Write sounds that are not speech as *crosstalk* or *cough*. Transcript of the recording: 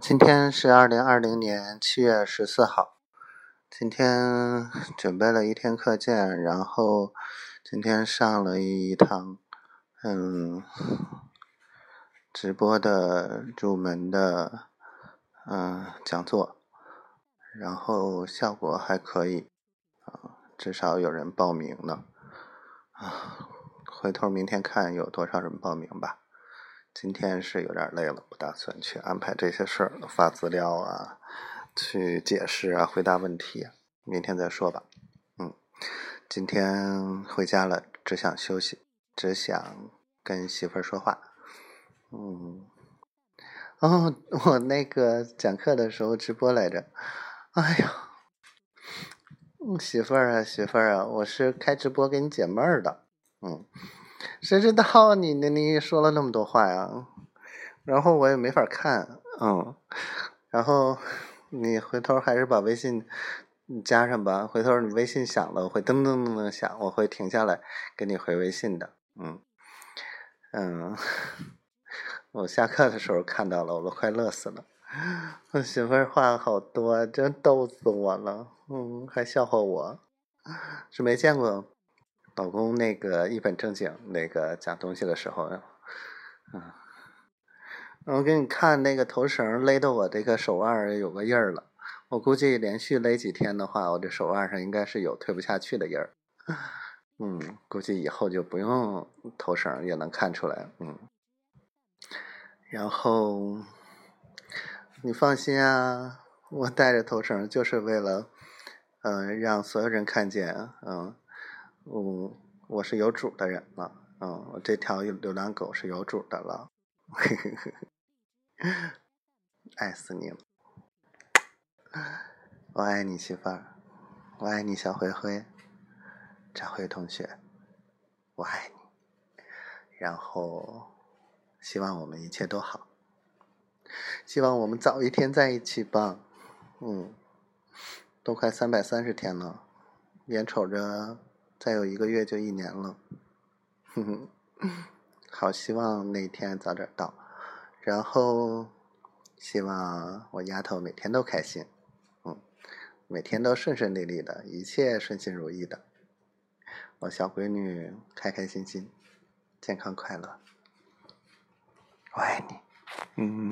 今天是二零二零年七月十四号。今天准备了一天课件，然后今天上了一堂嗯直播的入门的嗯讲座，然后效果还可以啊，至少有人报名了啊。回头明天看有多少人报名吧。今天是有点累了，不打算去安排这些事儿，发资料啊，去解释啊，回答问题，明天再说吧。嗯，今天回家了，只想休息，只想跟媳妇儿说话。嗯，哦，我那个讲课的时候直播来着。哎呀，媳妇儿啊，媳妇儿啊，我是开直播给你解闷儿的。嗯。谁知道 *laughs* 你你你说了那么多话呀？然后我也没法看，嗯，然后你回头还是把微信加上吧。回头你微信响了，我会噔噔噔噔响，我会停下来给你回微信的。嗯嗯，*laughs* 我下课的时候看到了，我都快乐死了。我媳妇儿话好多，真逗死我了。嗯，还笑话我，是没见过。老公，那个一本正经那个讲东西的时候，嗯，我给你看那个头绳勒的我这个手腕有个印儿了。我估计连续勒几天的话，我这手腕上应该是有推不下去的印儿。*laughs* 嗯，估计以后就不用头绳也能看出来。嗯，然后你放心啊，我带着头绳就是为了，嗯，让所有人看见。嗯。嗯，我是有主的人了。嗯，我这条流浪狗是有主的了。*laughs* 爱死你了！我爱你媳妇儿，我爱你小灰灰，张辉同学，我爱你。然后，希望我们一切都好，希望我们早一天在一起吧。嗯，都快三百三十天了，眼瞅着。再有一个月就一年了，哼哼，好希望那天早点到，然后希望我丫头每天都开心，嗯，每天都顺顺利利的，一切顺心如意的，我小闺女开开心心，健康快乐，我爱你，嗯。